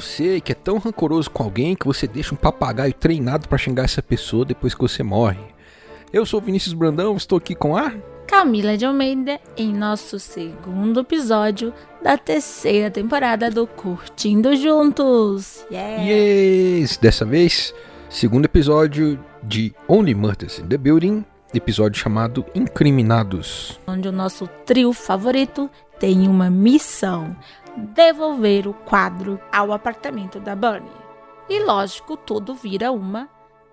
você que é tão rancoroso com alguém que você deixa um papagaio treinado para xingar essa pessoa depois que você morre. Eu sou Vinícius Brandão, estou aqui com a Camila de Almeida em nosso segundo episódio da terceira temporada do Curtindo Juntos. Yeah. Yes! Dessa vez, segundo episódio de Only Murders in the Building, episódio chamado Incriminados. Onde o nosso trio favorito tem uma missão: devolver o quadro ao apartamento da Bunny. E lógico, tudo vira uma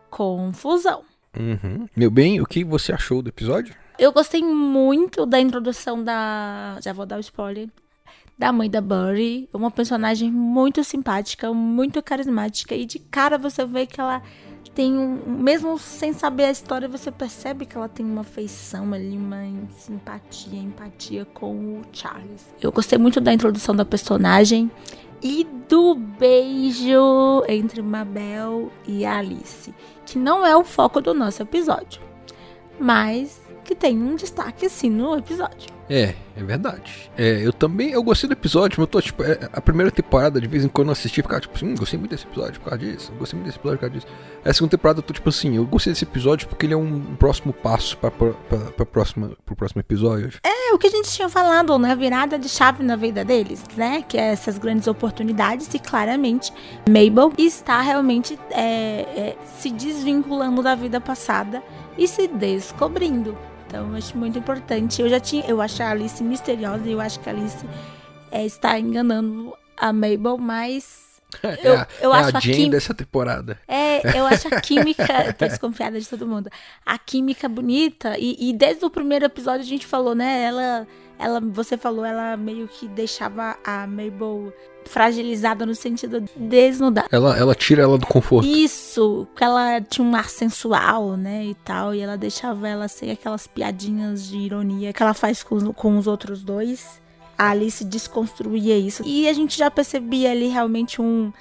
confusão. Uhum. Meu bem, o que você achou do episódio? Eu gostei muito da introdução da. Já vou dar o spoiler. Da mãe da Burry. Uma personagem muito simpática, muito carismática. E de cara você vê que ela tem um. Mesmo sem saber a história, você percebe que ela tem uma feição ali, uma simpatia, empatia com o Charles. Eu gostei muito da introdução da personagem e do beijo entre Mabel e Alice, que não é o foco do nosso episódio. Mas que tem um destaque assim no episódio. É, é verdade. É, eu também, eu gostei do episódio, mas eu tô, tipo, é, a primeira temporada, de vez em quando eu assisti, ficava tipo assim, hum, gostei muito desse episódio por causa disso, gostei muito desse episódio por causa disso. A segunda temporada eu tô tipo assim, eu gostei desse episódio porque ele é um, próximo passo pra, pra próxima, pro próximo episódio. É, o que a gente tinha falado, né, virada de chave na vida deles, né, que é essas grandes oportunidades e claramente Mabel está realmente é, é, se desvinculando da vida passada e se descobrindo. Então, eu acho muito importante. Eu já tinha, eu acho a Alice misteriosa e eu acho que a Alice é, está enganando a Mabel, mas eu, é a, eu é acho a, a dessa temporada. É, eu acho a química. tô desconfiada de todo mundo. A química bonita. E, e, desde o primeiro episódio a gente falou, né? Ela, ela, você falou, ela meio que deixava a Mabel fragilizada no sentido de desnudar. Ela, ela tira ela do conforto. Isso, porque ela tinha um ar sensual, né, e tal, e ela deixava ela sem aquelas piadinhas de ironia que ela faz com, com os outros dois. A Alice desconstruía isso. E a gente já percebia ali realmente um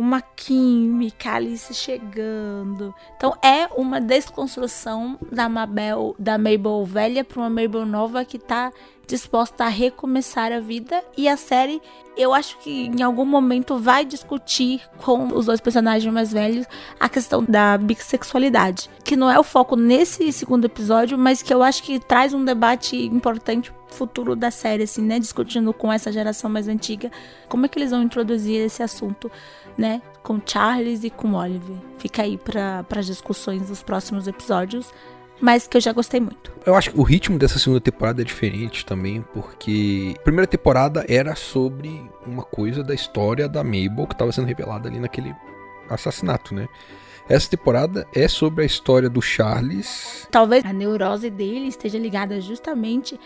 uma química ali se chegando. Então é uma desconstrução da Mabel, da Mabel velha para uma Mabel nova que tá disposta a recomeçar a vida. E a série eu acho que em algum momento vai discutir com os dois personagens mais velhos a questão da bissexualidade, que não é o foco nesse segundo episódio, mas que eu acho que traz um debate importante futuro da série assim, né, discutindo com essa geração mais antiga, como é que eles vão introduzir esse assunto né, com Charles e com Oliver. Fica aí para as discussões dos próximos episódios, mas que eu já gostei muito. Eu acho que o ritmo dessa segunda temporada é diferente também, porque a primeira temporada era sobre uma coisa da história da Mabel que estava sendo revelada ali naquele assassinato, né? Essa temporada é sobre a história do Charles. Talvez a neurose dele esteja ligada justamente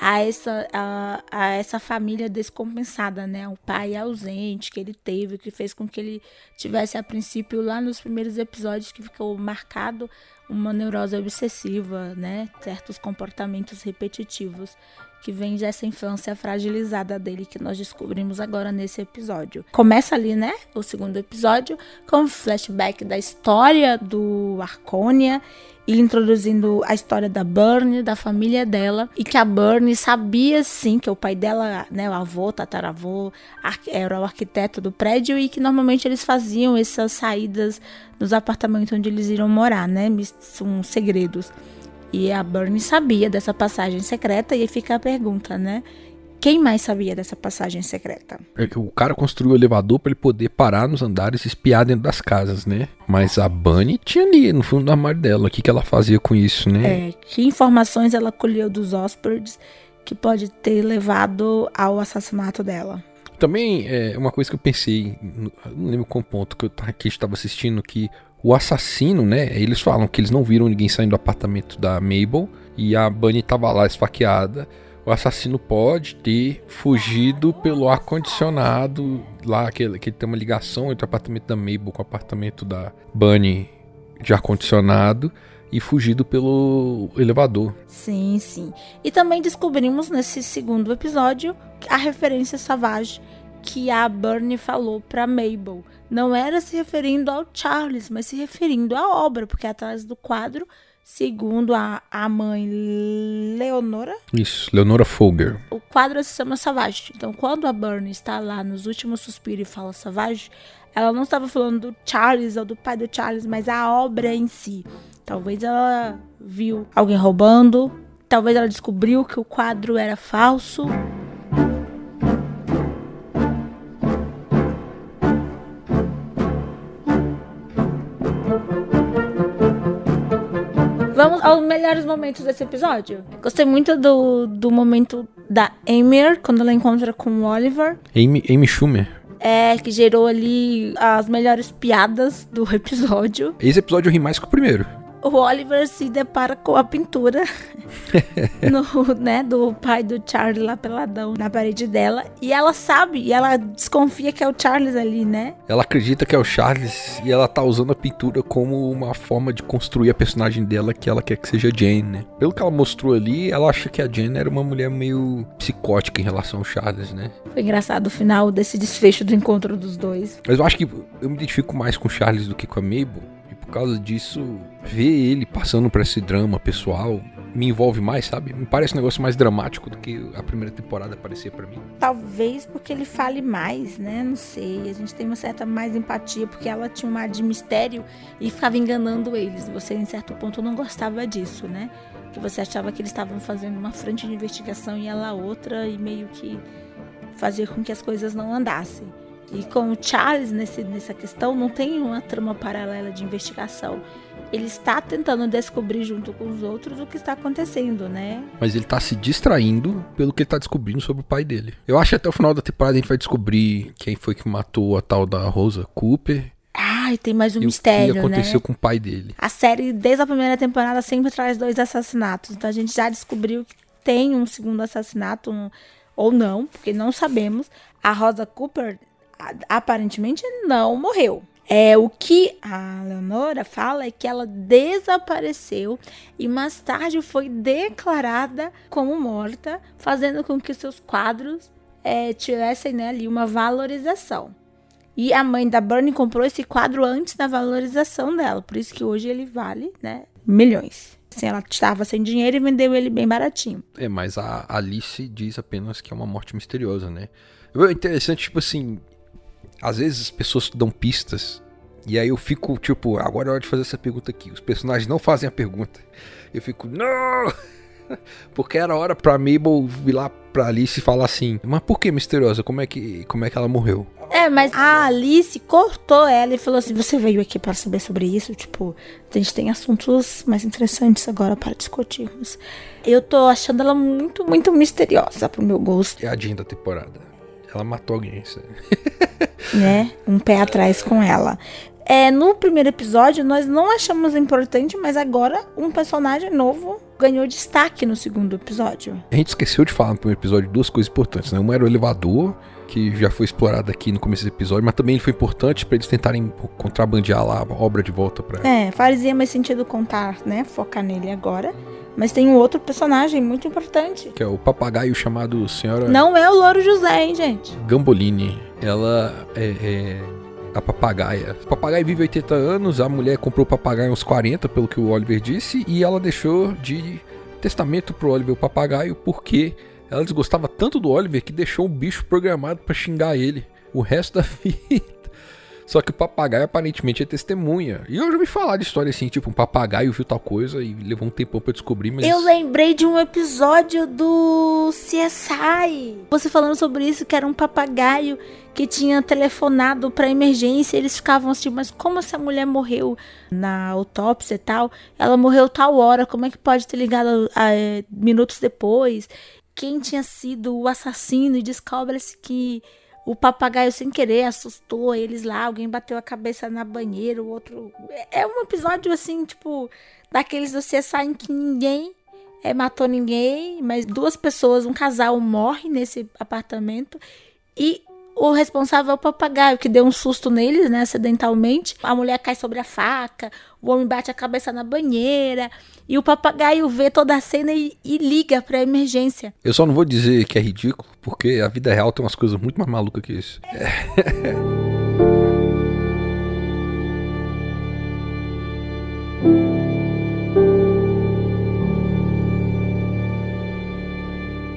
a essa, a, a, essa família descompensada, né? O pai ausente que ele teve, que fez com que ele tivesse, a princípio, lá nos primeiros episódios, que ficou marcado uma neurose obsessiva, né? Certos comportamentos repetitivos que vem dessa infância fragilizada dele que nós descobrimos agora nesse episódio. Começa ali, né? O segundo episódio com um flashback da história do Arconia e introduzindo a história da Burnie, da família dela, e que a Burnie sabia sim que o pai dela, né, o avô, tataravô, era o arquiteto do prédio e que normalmente eles faziam essas saídas nos apartamentos onde eles iriam morar, né? São segredos. E a Burnie sabia dessa passagem secreta e fica a pergunta, né? Quem mais sabia dessa passagem secreta? É o cara construiu o elevador para ele poder parar nos andares e espiar dentro das casas, né? Mas a Bunny tinha ali no fundo do armário dela. O que, que ela fazia com isso, né? É, que informações ela colheu dos Ospreys que pode ter levado ao assassinato dela? Também é uma coisa que eu pensei, não lembro qual ponto que eu aqui estava assistindo, que o assassino, né? Eles falam que eles não viram ninguém saindo do apartamento da Mabel e a Bunny estava lá esfaqueada o assassino pode ter fugido pelo ar-condicionado lá, que, que tem uma ligação entre o apartamento da Mabel com o apartamento da Bunny de ar-condicionado e fugido pelo elevador. Sim, sim. E também descobrimos nesse segundo episódio a referência Savage que a Bernie falou para Mabel. Não era se referindo ao Charles, mas se referindo à obra, porque atrás do quadro, segundo a, a mãe Leonora. Isso, Leonora Folger. O quadro se chama Savage. Então, quando a Bernie está lá nos últimos suspiros e fala Savage, ela não estava falando do Charles ou do pai do Charles, mas a obra em si. Talvez ela viu alguém roubando, talvez ela descobriu que o quadro era falso. Aos melhores momentos desse episódio. Gostei muito do, do momento da Amir, quando ela encontra com o Oliver. Amy, Amy Schumer. É, que gerou ali as melhores piadas do episódio. Esse episódio eu ri mais que o primeiro o Oliver se depara com a pintura no, né, do pai do Charlie lá peladão na parede dela. E ela sabe, e ela desconfia que é o Charles ali, né? Ela acredita que é o Charles e ela tá usando a pintura como uma forma de construir a personagem dela que ela quer que seja Jane, né? Pelo que ela mostrou ali, ela acha que a Jane era uma mulher meio psicótica em relação ao Charles, né? Foi engraçado o final desse desfecho do encontro dos dois. Mas eu acho que eu me identifico mais com o Charles do que com a Mabel por causa disso, ver ele passando por esse drama pessoal me envolve mais, sabe? Me parece um negócio mais dramático do que a primeira temporada parecia para mim. Talvez porque ele fale mais, né? Não sei. A gente tem uma certa mais empatia porque ela tinha uma de mistério e ficava enganando eles. Você, em certo ponto, não gostava disso, né? Que você achava que eles estavam fazendo uma frente de investigação e ela outra e meio que fazia com que as coisas não andassem. E com o Charles nesse, nessa questão, não tem uma trama paralela de investigação. Ele está tentando descobrir junto com os outros o que está acontecendo, né? Mas ele está se distraindo pelo que ele está descobrindo sobre o pai dele. Eu acho que até o final da temporada a gente vai descobrir quem foi que matou a tal da Rosa Cooper. Ah, e tem mais um e mistério, o que aconteceu né? com o pai dele. A série, desde a primeira temporada, sempre traz dois assassinatos. Então a gente já descobriu que tem um segundo assassinato, um, ou não, porque não sabemos. A Rosa Cooper aparentemente não morreu. É, o que a Leonora fala é que ela desapareceu e mais tarde foi declarada como morta, fazendo com que seus quadros é, tivessem né, ali uma valorização. E a mãe da Bernie comprou esse quadro antes da valorização dela, por isso que hoje ele vale né, milhões. Assim, ela estava sem dinheiro e vendeu ele bem baratinho. É, mas a Alice diz apenas que é uma morte misteriosa, né? É interessante, tipo assim, às vezes as pessoas dão pistas e aí eu fico tipo, agora é hora de fazer essa pergunta aqui. Os personagens não fazem a pergunta. Eu fico, não! Porque era hora pra Mabel vir lá pra Alice e falar assim: Mas por que misteriosa? Como é que, como é que ela morreu? É, mas a Alice cortou ela e falou assim: Você veio aqui para saber sobre isso? Tipo, a gente tem assuntos mais interessantes agora para discutirmos. Eu tô achando ela muito, muito misteriosa pro meu gosto. É a Jean da temporada. Ela matou alguém. né? Um pé atrás com ela. É, no primeiro episódio, nós não achamos importante, mas agora um personagem novo ganhou destaque no segundo episódio. A gente esqueceu de falar no primeiro episódio duas coisas importantes, né? Uma era o elevador, que já foi explorado aqui no começo do episódio, mas também foi importante para eles tentarem contrabandear lá a obra de volta para. É, fazia mais sentido contar, né? Focar nele agora. Mas tem um outro personagem muito importante. Que é o papagaio chamado Senhora. Não é o Louro José, hein, gente? Gambolini. Ela é, é a papagaia. O papagaio vive 80 anos, a mulher comprou o papagaio uns 40, pelo que o Oliver disse, e ela deixou de testamento pro Oliver o papagaio porque ela desgostava tanto do Oliver que deixou o bicho programado para xingar ele o resto da vida. Só que o papagaio aparentemente é testemunha. E eu já ouvi falar de história assim, tipo, um papagaio viu tal coisa e levou um tempão pra descobrir, mas... Eu lembrei de um episódio do CSI. Você falando sobre isso, que era um papagaio que tinha telefonado pra emergência. Eles ficavam assim, mas como essa mulher morreu na autópsia e tal? Ela morreu tal hora, como é que pode ter ligado a, a, minutos depois? Quem tinha sido o assassino? E descobre-se que o papagaio sem querer assustou eles lá, alguém bateu a cabeça na banheira, o outro. É um episódio assim, tipo, daqueles você sai que ninguém é, matou ninguém, mas duas pessoas, um casal morre nesse apartamento e o responsável é o papagaio, que deu um susto neles, né, acidentalmente. A mulher cai sobre a faca, o homem bate a cabeça na banheira, e o papagaio vê toda a cena e, e liga pra emergência. Eu só não vou dizer que é ridículo, porque a vida real tem umas coisas muito mais malucas que isso. É.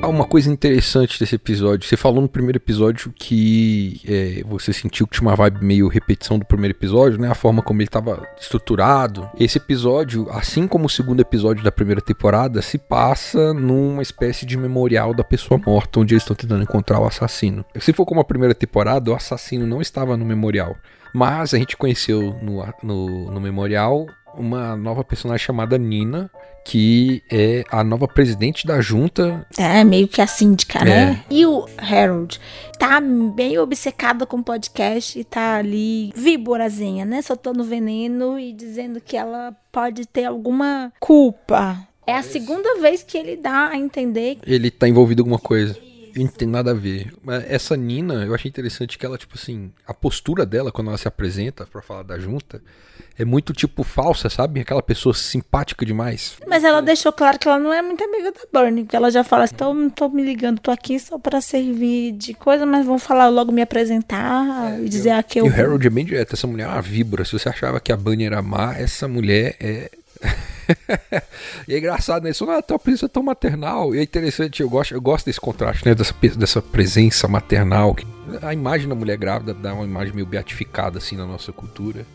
uma coisa interessante desse episódio. Você falou no primeiro episódio que é, você sentiu que tinha uma vibe meio repetição do primeiro episódio, né? A forma como ele estava estruturado. Esse episódio, assim como o segundo episódio da primeira temporada, se passa numa espécie de memorial da pessoa morta, onde eles estão tentando encontrar o assassino. Se for como a primeira temporada, o assassino não estava no memorial. Mas a gente conheceu no, no, no memorial uma nova personagem chamada Nina, que é a nova presidente da junta. É, meio que a síndica, né? é. né? E o Harold tá meio obcecado com o podcast e tá ali víborazinha, né? Soltando veneno e dizendo que ela pode ter alguma culpa. É a segunda vez que ele dá a entender. Ele tá envolvido em alguma coisa. Não tem nada a ver. Essa Nina, eu achei interessante que ela, tipo assim, a postura dela quando ela se apresenta para falar da junta é muito tipo falsa, sabe? Aquela pessoa simpática demais. Mas ela deixou claro que ela não é muito amiga da Bernie, que ela já fala assim, tô, tô me ligando, tô aqui só para servir de coisa, mas vão falar logo me apresentar é, e dizer eu, aqui eu. E o Harold é bem direto, essa mulher é uma víbora. Se você achava que a Bernie era má, essa mulher é e é engraçado, né? Isso não é tão tão maternal. E é interessante, eu gosto, eu gosto desse contraste, né? Dessa, dessa presença maternal. A imagem da mulher grávida dá uma imagem meio beatificada, assim, na nossa cultura.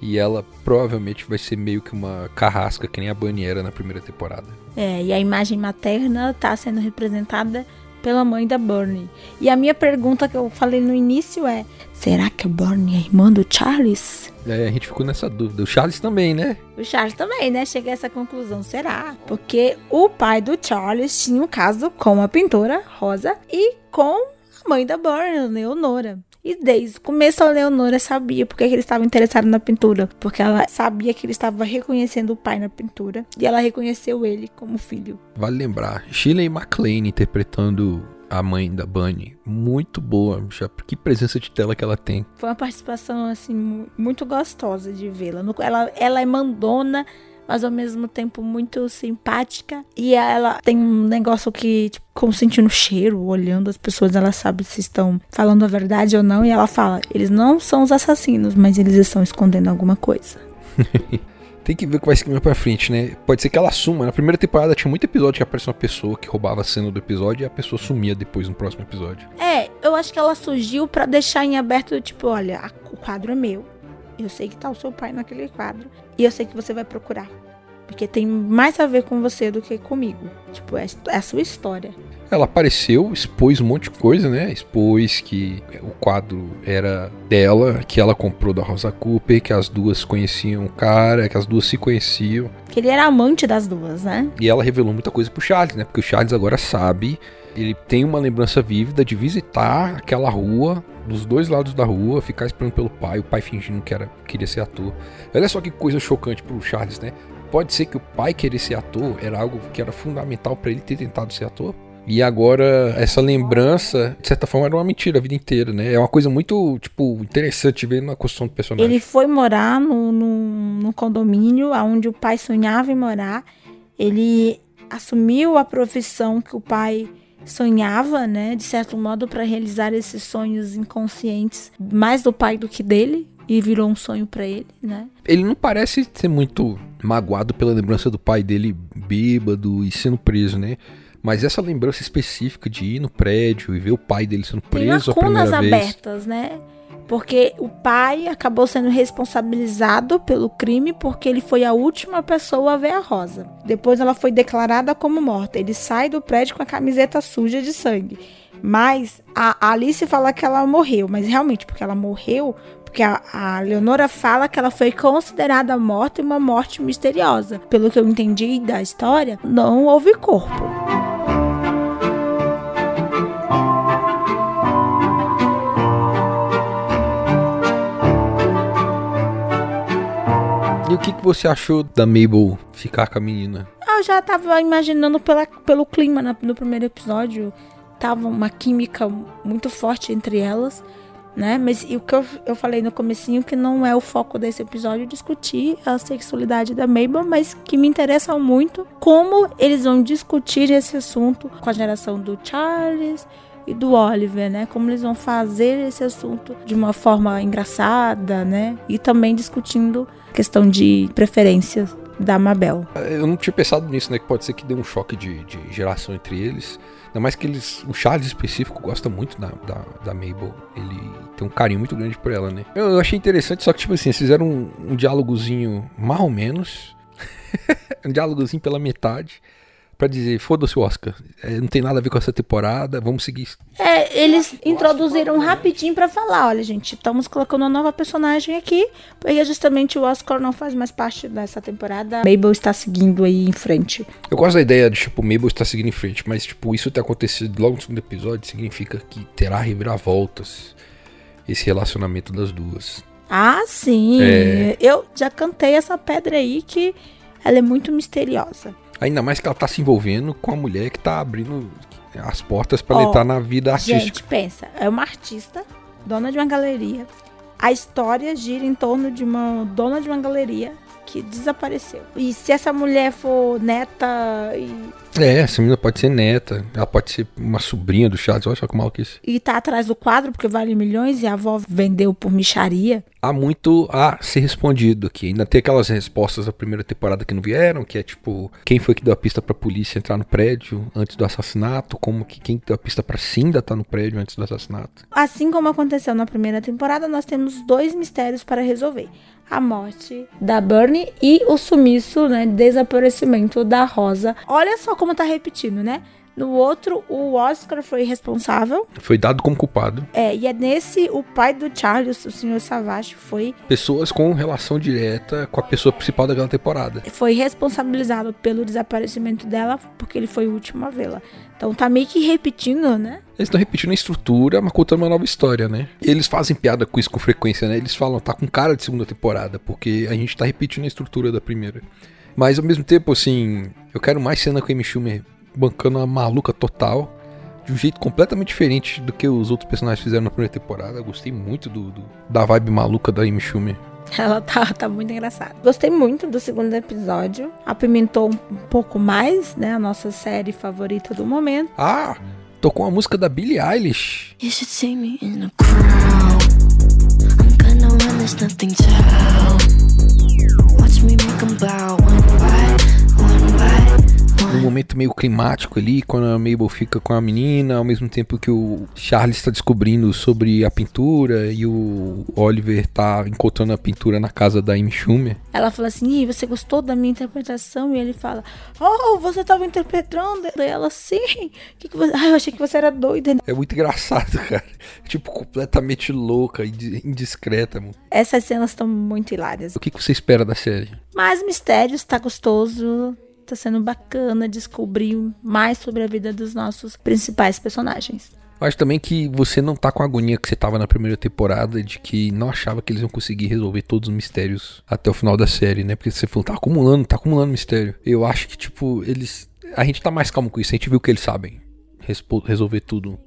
E ela provavelmente vai ser meio que uma carrasca, que nem a Bunny era na primeira temporada. É, e a imagem materna tá sendo representada pela mãe da Bernie. E a minha pergunta que eu falei no início é: será que a Bernie é irmã do Charles? É, a gente ficou nessa dúvida. O Charles também, né? O Charles também, né? Cheguei a essa conclusão. Será? Porque o pai do Charles tinha um caso com a pintora Rosa e com a mãe da Bernie, Leonora. E desde o começo a Leonora sabia porque ele estava interessado na pintura. Porque ela sabia que ele estava reconhecendo o pai na pintura. E ela reconheceu ele como filho. Vale lembrar, Shirley MacLaine interpretando a mãe da Bunny. Muito boa, já, que presença de tela que ela tem. Foi uma participação, assim, muito gostosa de vê-la. Ela, ela é mandona, mas ao mesmo tempo muito simpática. E ela tem um negócio que, tipo, como sentindo cheiro, olhando as pessoas, ela sabe se estão falando a verdade ou não. E ela fala: eles não são os assassinos, mas eles estão escondendo alguma coisa. Tem que ver o que vai seguir pra frente, né? Pode ser que ela suma. Na primeira temporada tinha muito episódio que aparecia uma pessoa que roubava a cena do episódio e a pessoa sumia depois no próximo episódio. É, eu acho que ela surgiu para deixar em aberto, tipo, olha, o quadro é meu. Eu sei que tá o seu pai naquele quadro. E eu sei que você vai procurar. Porque tem mais a ver com você do que comigo. Tipo, é, é a sua história. Ela apareceu, expôs um monte de coisa, né? Expôs que o quadro era dela, que ela comprou da Rosa Cooper, que as duas conheciam o cara, que as duas se conheciam. Que ele era amante das duas, né? E ela revelou muita coisa pro Charles, né? Porque o Charles agora sabe, ele tem uma lembrança vívida de visitar aquela rua dos dois lados da rua, ficar esperando pelo pai, o pai fingindo que era queria ser ator. Olha só que coisa chocante pro Charles, né? Pode ser que o pai querer ser ator era algo que era fundamental para ele ter tentado ser ator. E agora, essa lembrança, de certa forma, era uma mentira a vida inteira, né? É uma coisa muito, tipo, interessante ver na construção do personagem. Ele foi morar no, no, no condomínio onde o pai sonhava em morar. Ele assumiu a profissão que o pai sonhava, né, de certo modo, para realizar esses sonhos inconscientes, mais do pai do que dele, e virou um sonho para ele, né? Ele não parece ser muito magoado pela lembrança do pai dele bêbado e sendo preso, né? Mas essa lembrança específica de ir no prédio e ver o pai dele sendo preso a primeira vez. abertas, né? Porque o pai acabou sendo responsabilizado pelo crime porque ele foi a última pessoa a ver a Rosa. Depois ela foi declarada como morta. Ele sai do prédio com a camiseta suja de sangue. Mas a Alice fala que ela morreu, mas realmente, porque ela morreu, porque a, a Leonora fala que ela foi considerada morta e uma morte misteriosa. Pelo que eu entendi da história, não houve corpo. E o que, que você achou da Mabel ficar com a menina? Eu já tava imaginando pela, pelo clima na, no primeiro episódio tava uma química muito forte entre elas né? Mas o que eu, eu falei no comecinho que não é o foco desse episódio discutir a sexualidade da Mabel, mas que me interessa muito como eles vão discutir esse assunto com a geração do Charles e do Oliver, né? Como eles vão fazer esse assunto de uma forma engraçada, né? E também discutindo questão de preferências da Mabel. Eu não tinha pensado nisso, né? Que pode ser que dê um choque de, de geração entre eles. Ainda mais que eles. O Charles específico gosta muito da, da, da, Mabel. Ele tem um carinho muito grande por ela, né? Eu, achei interessante, só que, tipo assim, eles fizeram um, um diálogozinho mais ou menos. um diálogozinho pela metade para dizer, foda-se o Oscar, é, não tem nada a ver com essa temporada, vamos seguir. É, eles introduziram rapidinho para falar, olha gente, estamos colocando uma nova personagem aqui, porque justamente o Oscar não faz mais parte dessa temporada, Mabel está seguindo aí em frente. Eu gosto da ideia de, tipo, Mabel está seguindo em frente, mas, tipo, isso ter acontecido logo no segundo episódio significa que terá reviravoltas esse relacionamento das duas. Ah, sim. É... Eu já cantei essa pedra aí que ela é muito misteriosa. Ainda mais que ela tá se envolvendo com a mulher que tá abrindo as portas para oh, entrar na vida artística. Gente, pensa, é uma artista, dona de uma galeria. A história gira em torno de uma dona de uma galeria que desapareceu. E se essa mulher for neta e é, essa menina pode ser neta, ela pode ser uma sobrinha do Charles, olha só que maluquice. E tá atrás do quadro porque vale milhões e a avó vendeu por micharia. Há muito a ser respondido aqui. Ainda tem aquelas respostas da primeira temporada que não vieram, que é tipo, quem foi que deu a pista pra polícia entrar no prédio antes do assassinato? Como que quem deu a pista pra Cinda tá no prédio antes do assassinato? Assim como aconteceu na primeira temporada, nós temos dois mistérios para resolver a morte da Bernie e o sumiço, né, desaparecimento da Rosa. Olha só como tá repetindo, né? No outro, o Oscar foi responsável. Foi dado como culpado. É, e é nesse, o pai do Charles, o senhor Savage, foi. Pessoas com relação direta com a pessoa principal daquela temporada. Foi responsabilizado pelo desaparecimento dela, porque ele foi o último a vê-la. Então tá meio que repetindo, né? Eles estão repetindo a estrutura, mas contando uma nova história, né? E eles fazem piada com isso com frequência, né? Eles falam, tá com cara de segunda temporada, porque a gente tá repetindo a estrutura da primeira. Mas ao mesmo tempo, assim, eu quero mais cena com a Amy Schumer bancando uma maluca total. De um jeito completamente diferente do que os outros personagens fizeram na primeira temporada. Eu gostei muito do, do da vibe maluca da Amy Schumer. Ela tá, tá muito engraçada. Gostei muito do segundo episódio. Apimentou um pouco mais, né? A nossa série favorita do momento. Ah! Tocou a música da Billie Eilish. You should see me in a crowd. I'm gonna run, there's nothing to Watch me make them bow momento meio climático ali, quando a Mabel fica com a menina, ao mesmo tempo que o Charles está descobrindo sobre a pintura e o Oliver tá encontrando a pintura na casa da Amy Schumer. Ela fala assim: você gostou da minha interpretação? E ele fala: Oh, você estava interpretando? E ela, sim. Que que você... Ah, eu achei que você era doida. É muito engraçado, cara. Tipo, completamente louca e indiscreta, mano. Essas cenas estão muito hilárias. O que, que você espera da série? Mais mistérios, tá gostoso tá sendo bacana descobrir mais sobre a vida dos nossos principais personagens. Eu acho também que você não tá com a agonia que você tava na primeira temporada de que não achava que eles iam conseguir resolver todos os mistérios até o final da série, né? Porque você falou, tá acumulando, tá acumulando mistério. Eu acho que, tipo, eles. A gente tá mais calmo com isso, a gente viu que eles sabem resolver tudo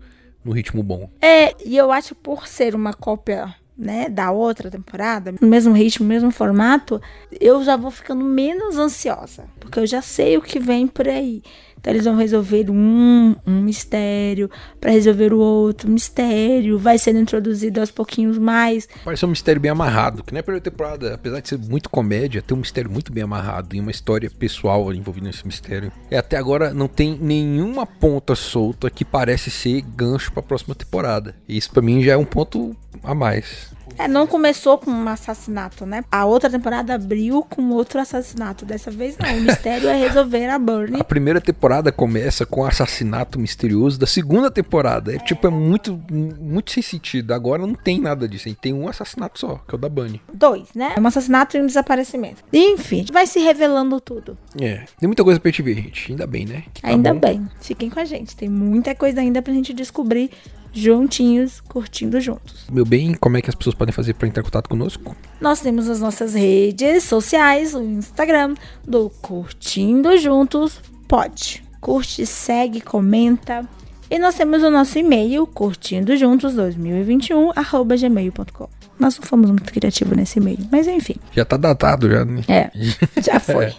no ritmo bom. É, e eu acho por ser uma cópia né, da outra temporada, no mesmo ritmo, mesmo formato, eu já vou ficando menos ansiosa, porque eu já sei o que vem por aí. Então eles vão resolver um, um mistério, para resolver o outro mistério, vai sendo introduzido aos pouquinhos mais. Parece um mistério bem amarrado, que na primeira temporada, apesar de ser muito comédia, tem um mistério muito bem amarrado e uma história pessoal envolvida nesse mistério. E até agora não tem nenhuma ponta solta que parece ser gancho para a próxima temporada. E isso para mim já é um ponto a mais. É, não começou com um assassinato, né? A outra temporada abriu com outro assassinato. Dessa vez não. O mistério é resolver a Burnie. A primeira temporada começa com o assassinato misterioso da segunda temporada. É, tipo, é muito, muito sem sentido. Agora não tem nada disso. Tem um assassinato só, que é o da Bunny. Dois, né? É um assassinato e um desaparecimento. Enfim, vai se revelando tudo. É, tem muita coisa pra gente ver, gente. Ainda bem, né? Tá ainda bom. bem. Fiquem com a gente. Tem muita coisa ainda pra gente descobrir juntinhos, curtindo juntos. Meu bem, como é que as pessoas podem fazer para entrar em contato conosco? Nós temos as nossas redes sociais, o Instagram do Curtindo Juntos Pode. Curte, segue, comenta, E nós temos o nosso e-mail, curtindo juntos 2021, arroba gmail.com. Nós não fomos muito criativos nesse e-mail, mas enfim. Já tá datado, já. Né? É, já foi. É,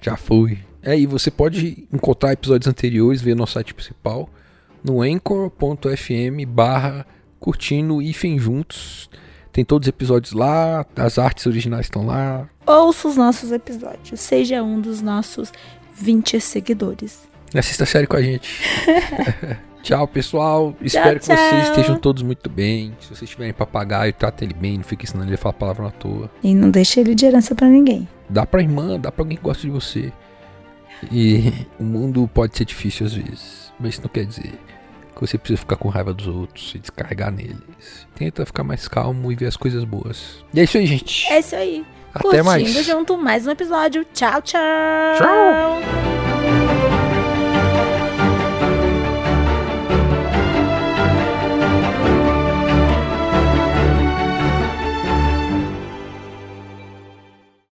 já foi. É, e você pode encontrar episódios anteriores, ver nosso site principal no anchor.fm barra curtindo hífen juntos. Tem todos os episódios lá, as artes originais estão lá. Ouça os nossos episódios, seja um dos nossos 20 seguidores. Assista a série com a gente. tchau, pessoal. Espero tchau. que vocês estejam todos muito bem. Se vocês tiverem papagaio, tratem ele bem, não fique ensinando ele a falar palavra à toa. E não deixe ele de herança pra ninguém. Dá pra irmã, dá pra alguém que gosta de você. E o mundo pode ser difícil às vezes, mas isso não quer dizer que você precisa ficar com raiva dos outros e descarregar neles. Tenta ficar mais calmo e ver as coisas boas. E é isso aí, gente. É isso aí. Até Curtindo mais. junto mais um episódio. Tchau, tchau. Tchau.